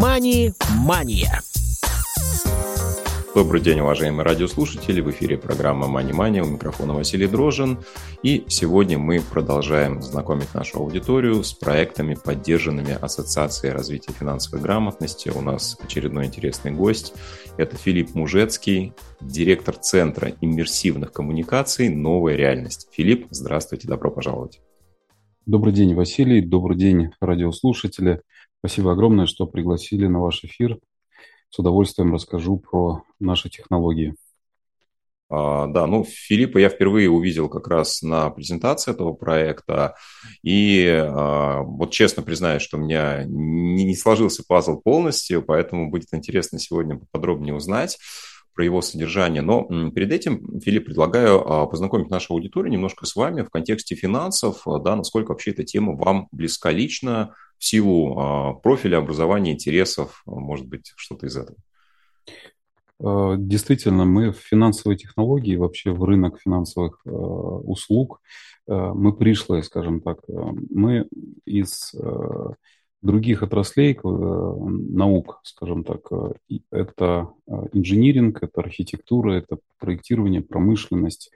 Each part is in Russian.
«Мани-мания». Добрый день, уважаемые радиослушатели. В эфире программа «Мани Мания». У микрофона Василий Дрожин. И сегодня мы продолжаем знакомить нашу аудиторию с проектами, поддержанными Ассоциацией развития финансовой грамотности. У нас очередной интересный гость. Это Филипп Мужецкий, директор Центра иммерсивных коммуникаций «Новая реальность». Филипп, здравствуйте, добро пожаловать. Добрый день, Василий. Добрый день, радиослушатели. Спасибо огромное, что пригласили на ваш эфир с удовольствием расскажу про наши технологии. А, да, ну, Филиппа я впервые увидел как раз на презентации этого проекта. И а, вот честно признаюсь, что у меня не, не сложился пазл полностью, поэтому будет интересно сегодня поподробнее узнать про его содержание. Но перед этим, Филипп, предлагаю а, познакомить нашу аудиторию немножко с вами в контексте финансов, да, насколько вообще эта тема вам близка лично, в силу а, профиля, образования, интересов, может быть, что-то из этого? А, действительно, мы в финансовой технологии, вообще в рынок финансовых а, услуг, мы пришли, скажем так, мы из других отраслей наук, скажем так, это инжиниринг, это архитектура, это проектирование, промышленность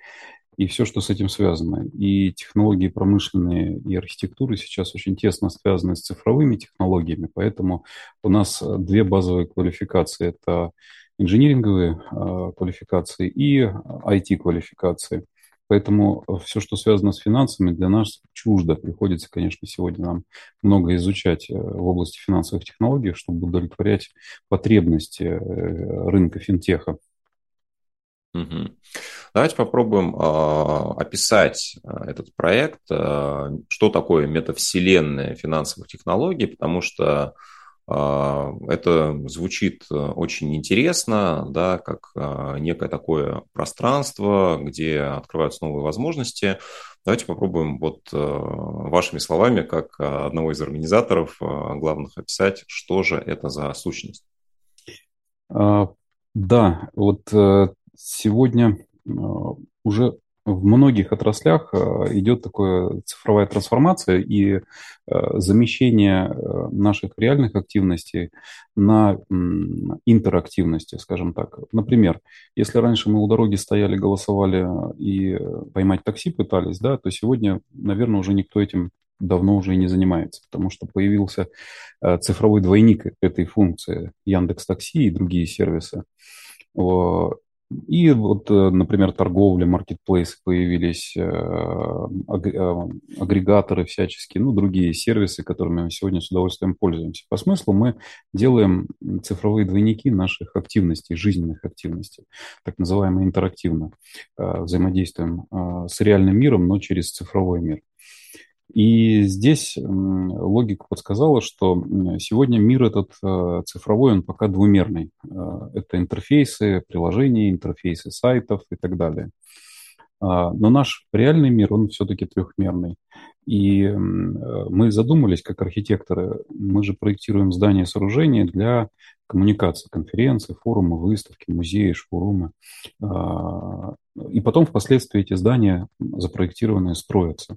и все, что с этим связано. И технологии промышленные и архитектуры сейчас очень тесно связаны с цифровыми технологиями, поэтому у нас две базовые квалификации. Это инжиниринговые э, квалификации и IT-квалификации. Поэтому все, что связано с финансами, для нас чуждо. Приходится, конечно, сегодня нам много изучать э, в области финансовых технологий, чтобы удовлетворять потребности э, рынка финтеха. Угу. Давайте попробуем э, описать этот проект, э, что такое метавселенная финансовых технологий, потому что э, это звучит очень интересно, да, как э, некое такое пространство, где открываются новые возможности. Давайте попробуем вот э, вашими словами, как одного из организаторов э, главных, описать, что же это за сущность. Да, вот сегодня э, уже в многих отраслях э, идет такая цифровая трансформация и э, замещение наших реальных активностей на интерактивности, скажем так. Например, если раньше мы у дороги стояли, голосовали и поймать такси пытались, да, то сегодня, наверное, уже никто этим давно уже и не занимается, потому что появился цифровой двойник этой функции Яндекс Такси и другие сервисы. И вот, э, например, торговля, маркетплейсы появились, э, э, агрегаторы всяческие, ну, другие сервисы, которыми мы сегодня с удовольствием пользуемся. По смыслу мы делаем цифровые двойники наших активностей, жизненных активностей, так называемые интерактивно. Взаимодействуем с реальным миром, но через цифровой мир. И здесь логика подсказала, что сегодня мир этот э, цифровой, он пока двумерный. Э, это интерфейсы приложений, интерфейсы сайтов и так далее. А, но наш реальный мир, он все-таки трехмерный. И мы задумались, как архитекторы, мы же проектируем здания и сооружения для коммуникации, конференции, форумы, выставки, музеи, шоурумы. А, и потом впоследствии эти здания запроектированные строятся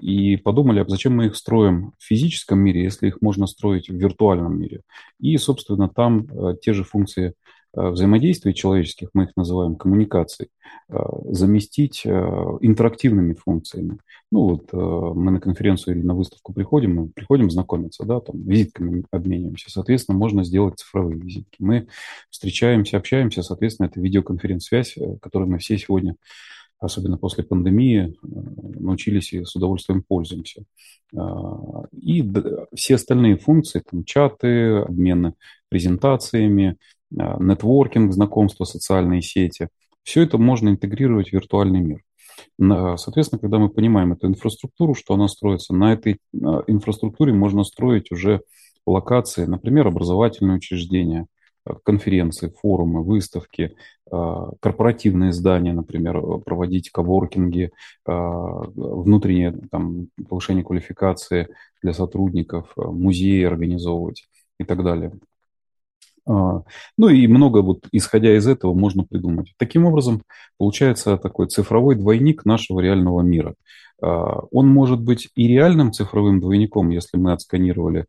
и подумали, а зачем мы их строим в физическом мире, если их можно строить в виртуальном мире. И, собственно, там э, те же функции э, взаимодействия человеческих, мы их называем коммуникацией, э, заместить интерактивными функциями. Ну вот мы на конференцию или на выставку приходим, мы приходим знакомиться, да, там визитками обмениваемся, соответственно, можно сделать цифровые визитки. Мы встречаемся, общаемся, соответственно, это видеоконференц-связь, которой мы все сегодня особенно после пандемии, э, научились и с удовольствием пользуемся. А, и все остальные функции, там, чаты, обмены презентациями, а, нетворкинг, знакомства, социальные сети, все это можно интегрировать в виртуальный мир. Соответственно, когда мы понимаем эту инфраструктуру, что она строится, на этой инфраструктуре можно строить уже локации, например, образовательные учреждения – конференции, форумы, выставки, а, корпоративные здания, например, проводить коворкинги, а, внутреннее там, повышение квалификации для сотрудников, а, музеи организовывать и так далее. Ну и много вот исходя из этого можно придумать. Таким образом, получается такой цифровой двойник нашего реального мира. А, он может быть и реальным цифровым двойником, если мы отсканировали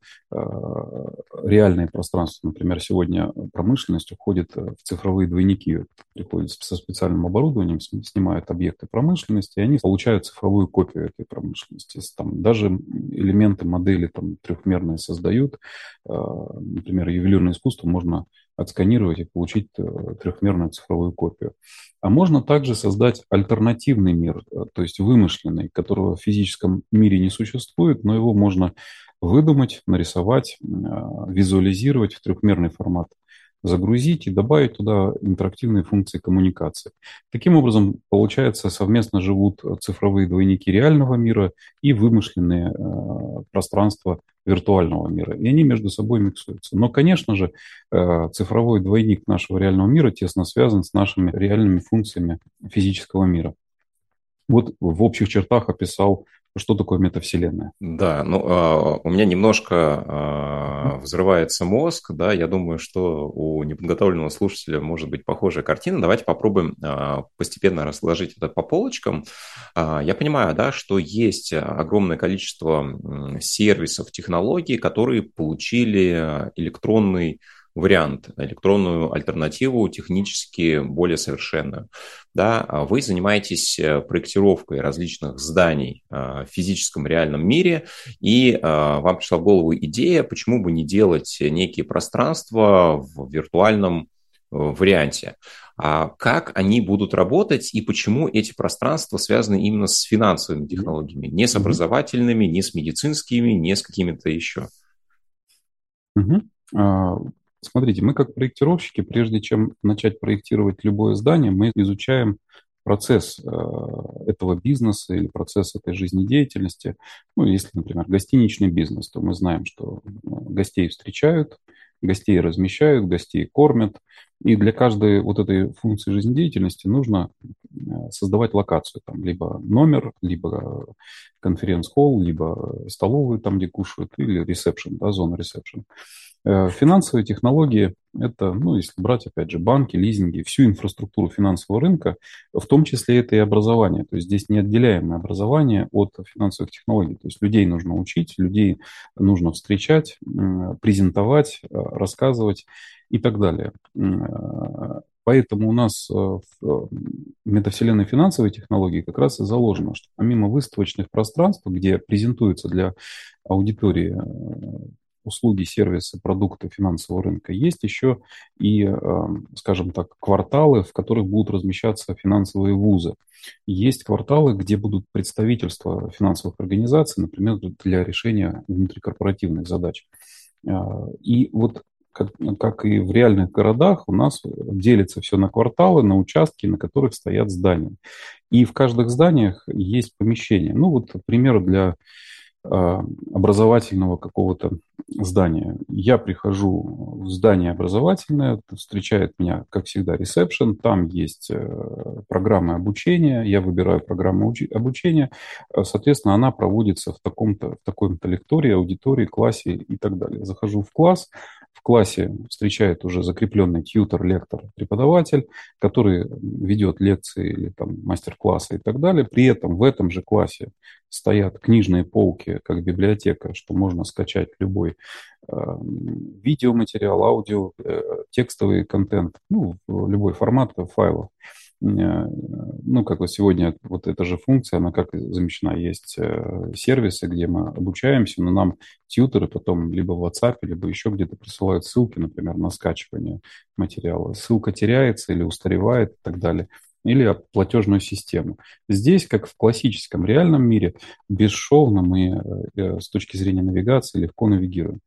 реальное пространство. Например, сегодня промышленность уходит в цифровые двойники, приходят со специальным оборудованием, снимают объекты промышленности, и они получают цифровую копию этой промышленности. Там даже элементы модели там, трехмерные создают. Например, ювелирное искусство можно отсканировать и получить э, трехмерную цифровую копию. А можно также создать альтернативный мир, э, то есть вымышленный, которого в физическом мире не существует, но его можно выдумать, нарисовать, э, визуализировать в трехмерный формат загрузить и добавить туда интерактивные функции коммуникации. Таким образом, получается, совместно живут цифровые двойники реального мира и вымышленные э, пространства виртуального мира. И они между собой миксуются. Но, конечно же, э, цифровой двойник нашего реального мира тесно связан с нашими реальными функциями физического мира. Вот в общих чертах описал что такое метавселенная? Да, ну, а, у меня немножко а, взрывается мозг, да, я думаю, что у неподготовленного слушателя может быть похожая картина. Давайте попробуем а, постепенно разложить это по полочкам. Я понимаю, да, что есть огромное количество сервисов, технологий, которые получили электронный вариант, электронную альтернативу технически более совершенную. Да, а вы занимаетесь э, проектировкой различных зданий э, в физическом реальном мире, и э, вам пришла в голову идея, почему бы не делать некие пространства в виртуальном варианте. А как они будут работать и почему эти пространства связаны именно с финансовыми технологиями, не с образовательными, не с медицинскими, не с какими-то еще? Угу. Смотрите, мы как проектировщики, прежде чем начать проектировать любое здание, мы изучаем процесс э, этого бизнеса или процесс этой жизнедеятельности. Ну, если, например, гостиничный бизнес, то мы знаем, что э, гостей встречают, гостей размещают, гостей кормят. И для каждой вот этой функции жизнедеятельности нужно э, создавать локацию. Там либо номер, либо конференц-холл, либо столовую, там, где кушают, или ресепшн, да, зона ресепшн. Э, финансовые технологии – это, ну, если брать, опять же, банки, лизинги, всю инфраструктуру финансового рынка, в том числе это и образование. То есть здесь неотделяемое образование от финансовых технологий. То есть людей нужно учить, людей нужно встречать, презентовать, э, рассказывать и так далее. Э, поэтому у нас в метавселенной финансовой технологии как раз и заложено, что помимо выставочных пространств, где презентуются для аудитории услуги, сервисы, продукты финансового рынка, есть еще и, скажем так, кварталы, в которых будут размещаться финансовые вузы. Есть кварталы, где будут представительства финансовых организаций, например, для решения внутрикорпоративных задач. Э, и вот как, как и в реальных городах, у нас делится все на кварталы, на участки, на которых стоят здания. И в каждых зданиях есть помещения. Ну вот, пример для э, образовательного какого-то здание. Я прихожу в здание образовательное, встречает меня, как всегда, ресепшн, там есть э, программа обучения, я выбираю программу обучения, э, соответственно, она проводится в таком-то, в таком-то лектории, аудитории, классе и так далее. Захожу в класс, в классе встречает уже закрепленный тьютер, лектор, преподаватель, который ведет лекции или там мастер-классы и так далее. При этом в этом же классе стоят книжные полки, как библиотека, что можно скачать любой э, видеоматериал, аудио, э, текстовый контент, ну, любой формат файлов. Э, ну, как вот сегодня вот эта же функция, она как замещена. Есть э, сервисы, где мы обучаемся, но нам тьютеры потом либо в WhatsApp, либо еще где-то присылают ссылки, например, на скачивание материала. Ссылка теряется или устаревает и так далее или платежную систему. Здесь, как в классическом реальном мире, бесшовно мы э, э, с точки зрения навигации легко навигируем.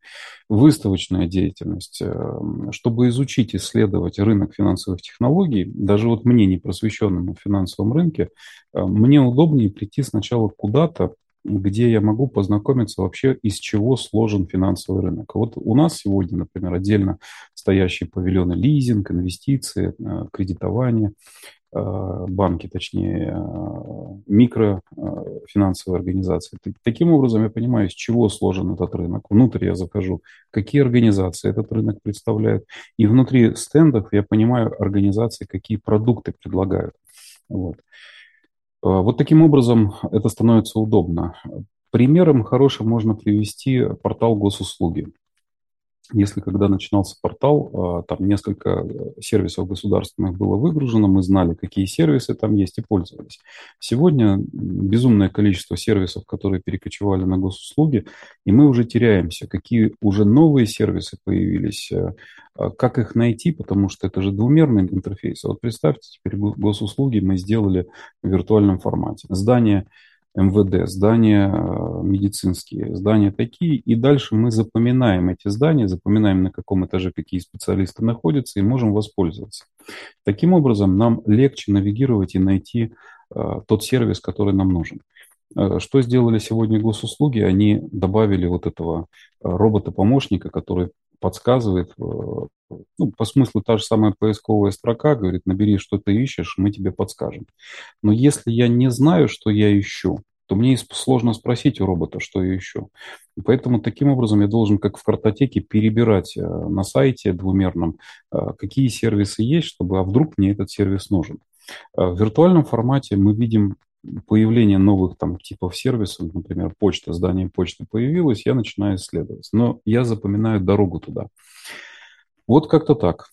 Выставочная деятельность. Э, чтобы изучить, исследовать рынок финансовых технологий, даже вот мне, не просвещенному в финансовом рынке, мне удобнее прийти сначала куда-то, где я могу познакомиться вообще, из чего сложен финансовый рынок. Вот у нас сегодня, например, отдельно стоящие павильоны лизинг, инвестиции, кредитование, банки, точнее, э, микрофинансовые организации. Таким образом, я понимаю, из чего сложен этот рынок. Внутрь я захожу, какие организации этот рынок представляют. И внутри стендов я понимаю организации, какие продукты предлагают. Вот. Вот таким образом это становится удобно. Примером хорошим можно привести портал госуслуги. Если когда начинался портал, а, там несколько э, сервисов государственных было выгружено, мы знали, какие сервисы там есть и пользовались. Сегодня безумное количество сервисов, которые перекочевали на госуслуги, и мы уже теряемся, какие уже новые сервисы появились, э, а как их найти, потому что это же двумерный интерфейс. Вот представьте, теперь госуслуги мы сделали в виртуальном формате. Здание МВД, здания э, медицинские, здания такие, и дальше мы запоминаем эти здания, запоминаем, на каком этаже какие специалисты находятся, и можем воспользоваться. Таким образом, нам легче навигировать и найти э, тот сервис, который нам нужен. Э, что сделали сегодня госуслуги? Они добавили вот этого робота-помощника, который подсказывает, ну, по смыслу та же самая поисковая строка, говорит, набери, что ты ищешь, мы тебе подскажем. Но если я не знаю, что я ищу, то мне сложно спросить у робота, что я ищу. Поэтому таким образом я должен, как в картотеке, перебирать э, на сайте двумерном, э, какие сервисы есть, чтобы, а вдруг мне этот сервис нужен. Э, в виртуальном формате мы видим появление новых там типов сервисов, например, почта, здание почты появилось, я начинаю исследовать. Но я запоминаю дорогу туда. Вот как-то так.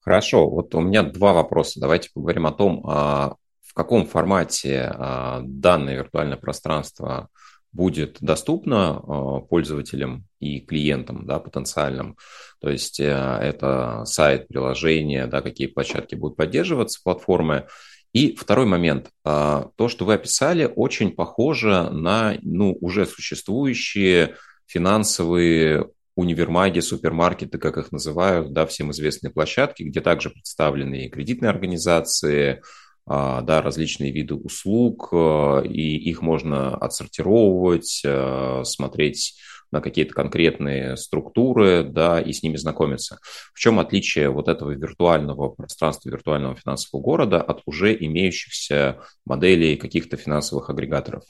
Хорошо, вот у меня два вопроса. Давайте поговорим о том, а, в каком формате а, данное виртуальное пространство будет доступно а, пользователям и клиентам да, потенциальным. То есть э, это сайт, приложение, да, какие площадки будут поддерживаться платформы. И второй момент. То, что вы описали, очень похоже на ну, уже существующие финансовые универмаги, супермаркеты, как их называют, да, всем известные площадки, где также представлены и кредитные организации, а, да, различные виды услуг, а, и их можно отсортировывать, а, смотреть на какие-то конкретные структуры, да, и с ними знакомиться. В чем отличие вот этого виртуального пространства, виртуального финансового города от уже имеющихся моделей каких-то финансовых агрегаторов?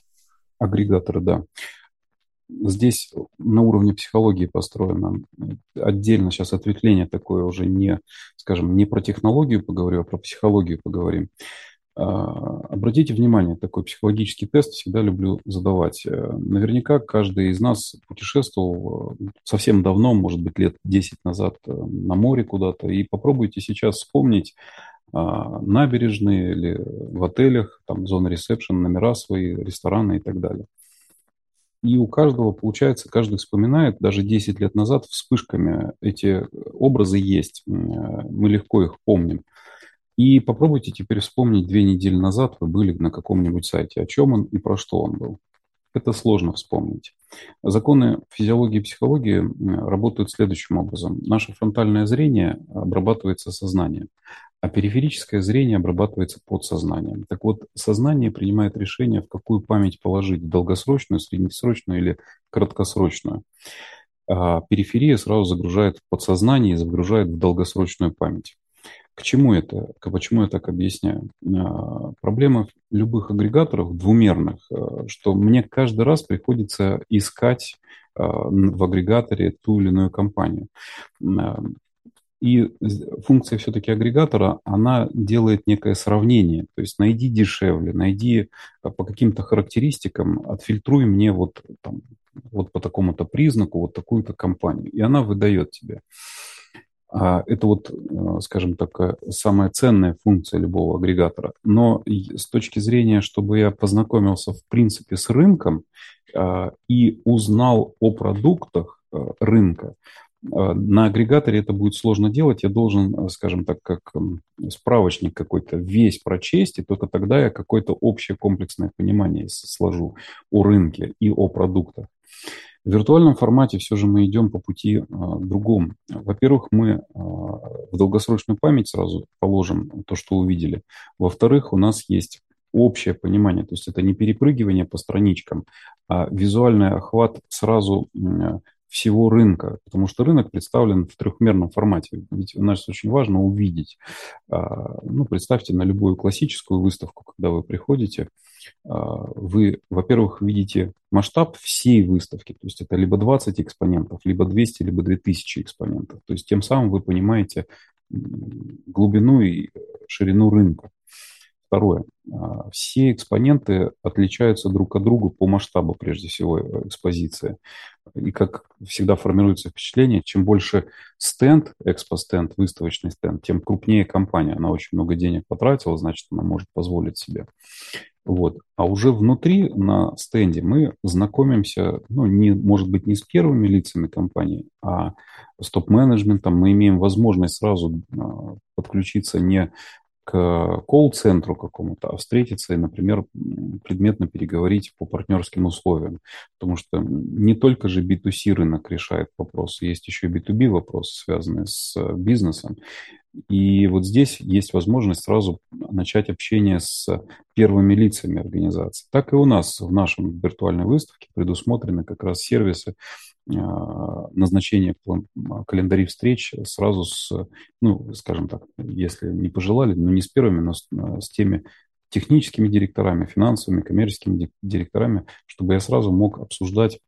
Агрегаторы, да здесь на уровне психологии построено. Отдельно сейчас ответвление такое уже не, скажем, не про технологию поговорю, а про психологию поговорим. А, обратите внимание, такой психологический тест всегда люблю задавать. Э, наверняка каждый из нас путешествовал э, совсем давно, может быть, лет 10 назад э, на море куда-то, и попробуйте сейчас вспомнить а, набережные или в отелях, там зона ресепшн, номера свои, рестораны и так далее. И у каждого, получается, каждый вспоминает, даже 10 лет назад вспышками эти образы есть, мы легко их помним. И попробуйте теперь вспомнить, две недели назад вы были на каком-нибудь сайте, о чем он и про что он был. Это сложно вспомнить. Законы физиологии и психологии работают следующим образом. Наше фронтальное зрение обрабатывается сознанием а периферическое зрение обрабатывается подсознанием. Так вот, сознание принимает решение, в какую память положить, долгосрочную, среднесрочную или краткосрочную. А периферия сразу загружает в подсознание и загружает в долгосрочную память. К чему это? Почему я так объясняю? А, проблема любых агрегаторов двумерных, а, что мне каждый раз приходится искать в агрегаторе ту или иную компанию. И функция все-таки агрегатора, она делает некое сравнение. То есть найди дешевле, найди э, по каким-то характеристикам, отфильтруй мне вот, там, вот по такому-то признаку вот такую-то компанию. И она выдает тебе. А это вот, э, скажем так, э, самая ценная функция любого агрегатора. Но с точки зрения, чтобы я познакомился в принципе с рынком и узнал о продуктах рынка, на агрегаторе это будет сложно делать. Я должен, а, скажем так, как справочник какой-то весь прочесть, и только тогда я какое-то общее комплексное понимание сложу о рынке и о продуктах. В виртуальном формате все же мы идем по пути а, другому. Во-первых, мы а, в долгосрочную память сразу положим то, что увидели. Во-вторых, у нас есть общее понимание, то есть это не перепрыгивание по страничкам, а визуальный охват сразу всего рынка, потому что рынок представлен в трехмерном формате. Ведь у нас очень важно увидеть. А, ну, представьте на любую классическую выставку, когда вы приходите, а, вы, во-первых, видите масштаб всей выставки, то есть это либо 20 экспонентов, либо 200, либо 2000 экспонентов. То есть тем самым вы понимаете глубину и ширину рынка. Второе. Все экспоненты отличаются друг от друга по масштабу, прежде всего, экспозиции. И как всегда формируется впечатление, чем больше стенд, экспо-стенд, выставочный стенд, тем крупнее компания. Она очень много денег потратила, значит, она может позволить себе. Вот. А уже внутри на стенде мы знакомимся, ну, не, может быть, не с первыми лицами компании, а с топ-менеджментом. Мы имеем возможность сразу а, подключиться не к колл-центру какому-то, а встретиться и, например, предметно переговорить по партнерским условиям. Потому что не только же B2C рынок решает вопросы, есть еще и B2B вопросы, связанные с бизнесом. И вот здесь есть возможность сразу начать общение с первыми лицами организации. Так и у нас в нашем виртуальной выставке предусмотрены как раз сервисы а, назначения календарей встреч сразу с, ну, скажем так, если не пожелали, но не с первыми, но с, с теми техническими директорами, финансовыми, коммерческими директорами, чтобы я сразу мог обсуждать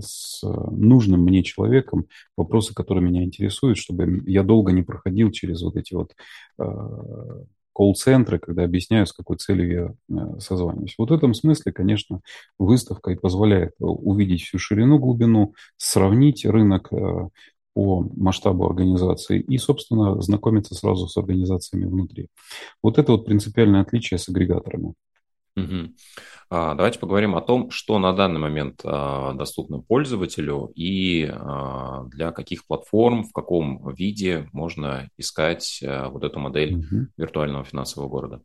с нужным мне человеком вопросы, которые меня интересуют, чтобы я долго не проходил через вот эти вот а, колл-центры, когда объясняю, с какой целью я а, созваниваюсь. Вот в этом смысле, конечно, выставка и позволяет увидеть всю ширину, глубину, сравнить рынок по масштабу организации и, собственно, знакомиться сразу с организациями внутри. Вот это вот принципиальное отличие с агрегаторами. Угу. Давайте поговорим о том, что на данный момент а, доступно пользователю и а, для каких платформ, в каком виде можно искать вот эту модель угу. виртуального финансового города.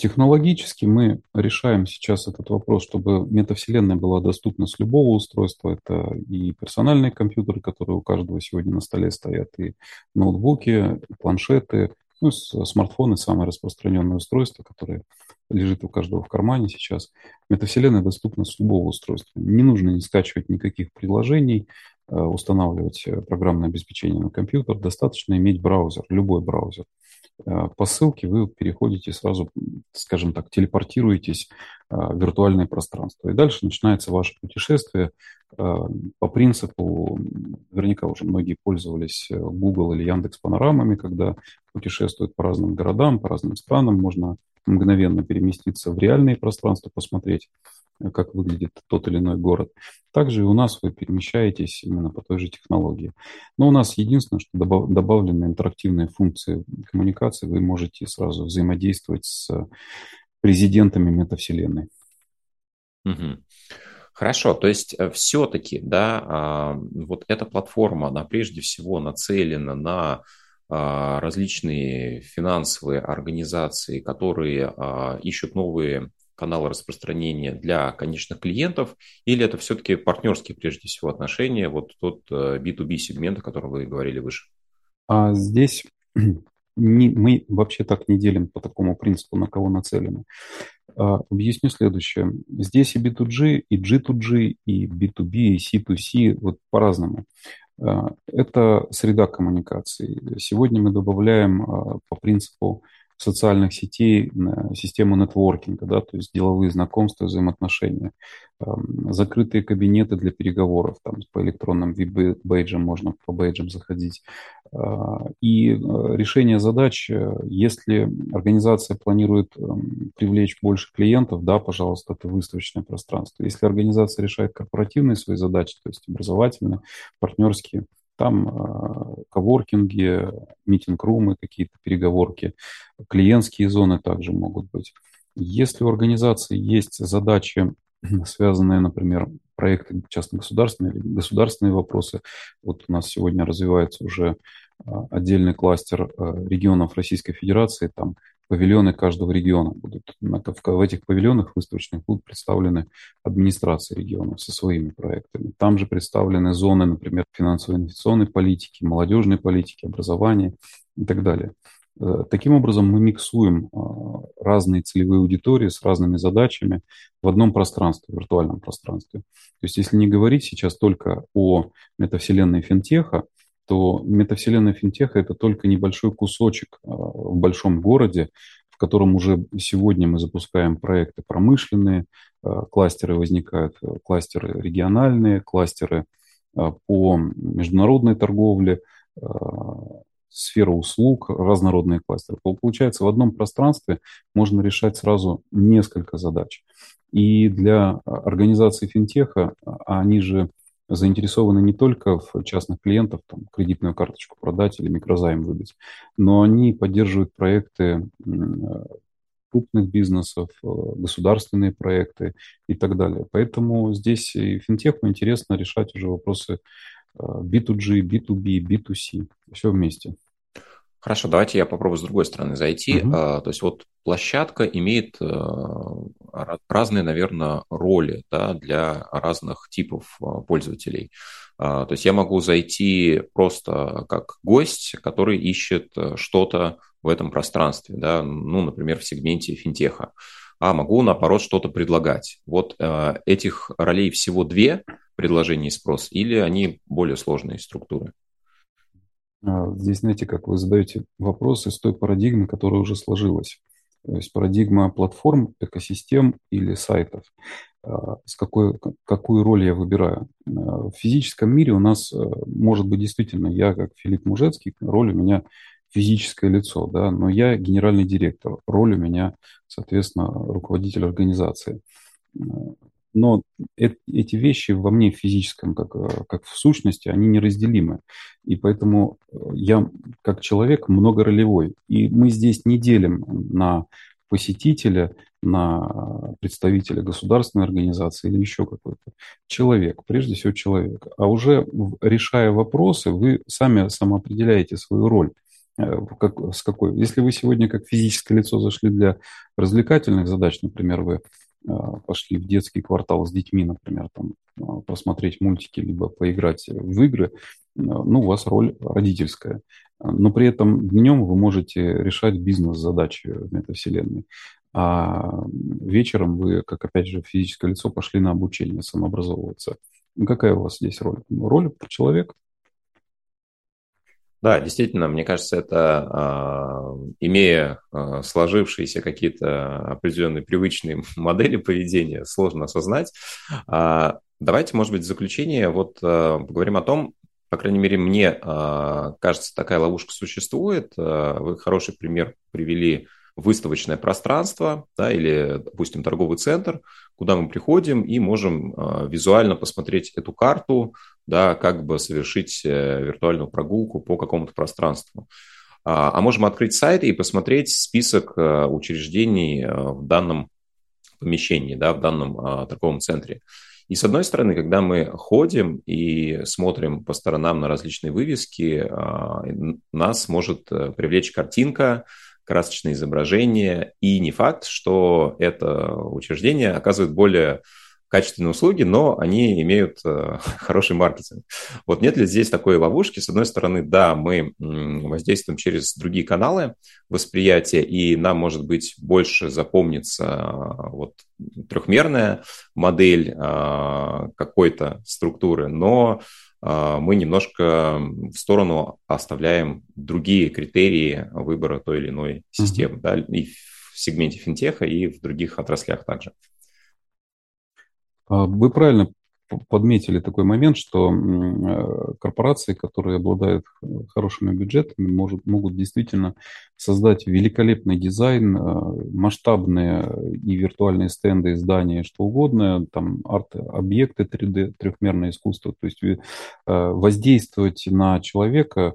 Технологически мы решаем сейчас этот вопрос, чтобы метавселенная была доступна с любого устройства. Это и персональные компьютеры, которые у каждого сегодня на столе стоят, и ноутбуки, и планшеты, ну, смартфоны, самое распространенное устройство, которое лежит у каждого в кармане сейчас. Метавселенная доступна с любого устройства. Не нужно не скачивать никаких приложений, э, устанавливать э, программное обеспечение на компьютер. Достаточно иметь браузер, любой браузер. Э, по ссылке вы переходите сразу, скажем так, телепортируетесь в виртуальное пространство. И дальше начинается ваше путешествие по принципу, наверняка уже многие пользовались Google или Яндекс панорамами, когда путешествуют по разным городам, по разным странам, можно мгновенно переместиться в реальные пространства, посмотреть, как выглядит тот или иной город. Также и у нас вы перемещаетесь именно по той же технологии. Но у нас единственное, что добавлены интерактивные функции коммуникации, вы можете сразу взаимодействовать с президентами метавселенной. Угу. Хорошо, то есть э, все-таки, да, а, вот эта платформа, она прежде всего нацелена на а, различные финансовые организации, которые а, ищут новые каналы распространения для конечных клиентов, или это все-таки партнерские, прежде всего, отношения, вот тот B2B э, сегмент, о котором вы говорили выше? А здесь не, мы вообще так не делим по такому принципу, на кого нацелены. А, объясню следующее. Здесь и B2G, и G2G, и B2B, и C2C, вот по-разному. Э, это среда коммуникации. Сегодня мы добавляем э, по принципу социальных сетей систему нетворкинга, да, то есть деловые знакомства, взаимоотношения, эм, закрытые кабинеты для переговоров, там по электронным бейджам можно по бейджам заходить. Э, и решение задач, если организация планирует эм, привлечь больше клиентов, да, пожалуйста, это выставочное пространство. Если организация решает корпоративные свои задачи, то есть образовательные, партнерские, там э, коворкинги, митинг-румы, какие-то переговорки, клиентские зоны также могут быть. Если у организации есть задачи, связанные, например, проекты частно-государственные или государственные вопросы, вот у нас сегодня развивается уже э, отдельный кластер э, регионов Российской Федерации, там павильоны каждого региона будут. В этих павильонах выставочных будут представлены администрации регионов со своими проектами. Там же представлены зоны, например, финансово-инвестиционной политики, молодежной политики, образования и так далее. Э, таким образом, мы миксуем э, разные целевые аудитории с разными задачами в одном пространстве, в виртуальном пространстве. То есть, если не говорить сейчас только о метавселенной финтеха, то метавселенная финтеха – это только небольшой кусочек а, в большом городе, в котором уже сегодня мы запускаем проекты промышленные, а, кластеры возникают, э, кластеры региональные, кластеры а, по международной торговле, сфера услуг, разнородные кластеры. Получается, в одном пространстве можно решать сразу несколько задач. И для организации финтеха, они же заинтересованы не только в частных клиентов, там, кредитную карточку продать или микрозайм выдать, но они поддерживают проекты крупных бизнесов, э, государственные проекты и так далее. Поэтому здесь и финтеху интересно решать уже вопросы B2G, B2B, B2C, все вместе. Хорошо, давайте я попробую с другой стороны зайти. Угу. То есть вот площадка имеет э, разные, наверное, роли да, для разных типов а, пользователей. То есть я могу зайти просто как гость, который ищет э, что-то в этом пространстве, да, ну, например, в сегменте финтеха. А могу, наоборот, что-то предлагать. Вот э, этих ролей всего две предложения и спрос, или они более сложные структуры? А, здесь, знаете, как вы задаете вопросы с той парадигмы, которая уже сложилась. То есть парадигма платформ, экосистем или сайтов. А, с какой, какую роль я выбираю. А, в физическом мире у нас, может быть, действительно, я как Филипп Мужецкий, роль у меня физическое лицо, да, но я генеральный директор, роль у меня, соответственно, руководитель организации. Но эти вещи во мне физическом, как, как в сущности, они неразделимы. И поэтому я, как человек, многоролевой. И мы здесь не делим на посетителя, на представителя государственной организации или еще какой-то. Человек, прежде всего человек. А уже решая вопросы, вы сами самоопределяете свою роль. Э, как, с какой. Если вы сегодня как физическое лицо зашли для развлекательных задач, например, вы э, пошли в детский квартал с детьми, например, там, э, посмотреть мультики, либо поиграть в игры, ну, у вас роль родительская. Но при этом днем вы можете решать бизнес-задачи в метавселенной. А вечером вы, как опять же физическое лицо, пошли на обучение самообразовываться. Какая у вас здесь роль? Роль человека. Да, действительно, мне кажется, это а, имея а, сложившиеся какие-то определенные привычные модели поведения, сложно осознать. А, давайте, может быть, в заключение вот поговорим о том, по крайней мере, мне кажется, такая ловушка существует. Вы хороший пример привели выставочное пространство, да, или, допустим, торговый центр, куда мы приходим и можем визуально посмотреть эту карту, да, как бы совершить э, виртуальную прогулку по какому-то пространству. А, а можем открыть сайт и посмотреть список э, учреждений э, в данном помещении, да, в данном торговом центре. И с одной стороны, когда мы ходим и смотрим по сторонам на различные вывески, нас может привлечь картинка, красочное изображение, и не факт, что это учреждение оказывает более качественные услуги, но они имеют э, хороший маркетинг. Вот нет ли здесь такой ловушки? С одной стороны, да, мы воздействуем через другие каналы восприятия, и нам, может быть, больше запомнится э, вот трехмерная модель э, какой-то структуры, но мы немножко в сторону оставляем другие критерии выбора той или иной системы, mm-hmm. да, и в сегменте финтеха, и в других отраслях также. А, вы правильно подметили такой момент, что э, корпорации, которые обладают хорошими бюджетами, может, могут действительно создать великолепный дизайн, э, масштабные и виртуальные стенды, здания, что угодно, там арт-объекты 3D, трехмерное искусство, то есть э, воздействовать на человека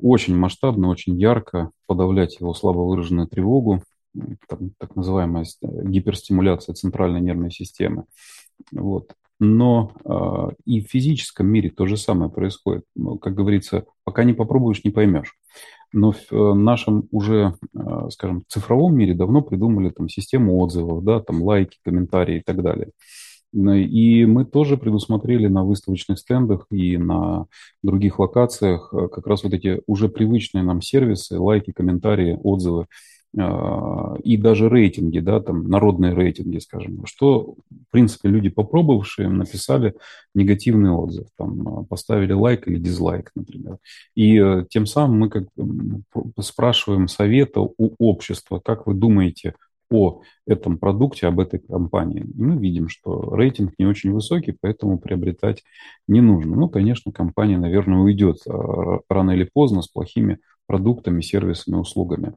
очень масштабно, очень ярко, подавлять его слабо выраженную тревогу, так называемая гиперстимуляция центральной нервной системы. Вот. Но э, и в физическом мире то же самое происходит. Но, как говорится, пока не попробуешь, не поймешь. Но в э, нашем уже, э, скажем, цифровом мире давно придумали там систему отзывов, да, там лайки, комментарии и так далее. И мы тоже предусмотрели на выставочных стендах и на других локациях э, как раз вот эти уже привычные нам сервисы, лайки, комментарии, отзывы, и даже рейтинги, да, там народные рейтинги, скажем, что, в принципе, люди, попробовавшие, написали негативный отзыв, там, а, поставили лайк или дизлайк, например. И э, тем самым мы как спрашиваем совета у общества, как вы думаете о этом продукте, об этой компании. Мы видим, что рейтинг не очень высокий, поэтому приобретать не нужно. Ну, конечно, компания, наверное, уйдет а, рано или поздно с плохими продуктами, сервисами, услугами.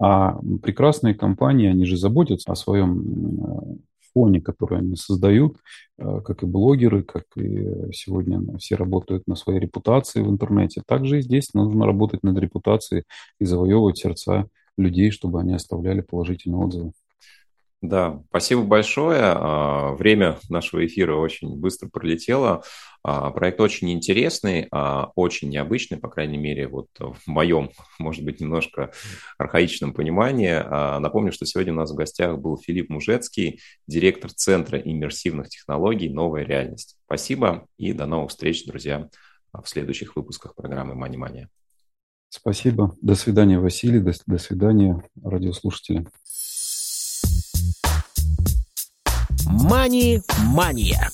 А прекрасные компании, они же заботятся о своем фоне, который они создают, э, как и блогеры, как и сегодня все работают на своей репутации в интернете. Также и здесь нужно работать над репутацией и завоевывать сердца людей, чтобы они оставляли положительные отзывы. Да, спасибо большое. А, время нашего эфира очень быстро пролетело. А, проект очень интересный, а, очень необычный, по крайней мере, вот в моем, может быть, немножко архаичном понимании. Напомню, что сегодня у нас в гостях был Филипп Мужецкий, директор Центра иммерсивных технологий «Новая реальность». Спасибо и до новых встреч, друзья, в следующих выпусках программы «Мани Мания». Спасибо. До свидания, Василий. До, до свидания, радиослушатели. Мани-мания.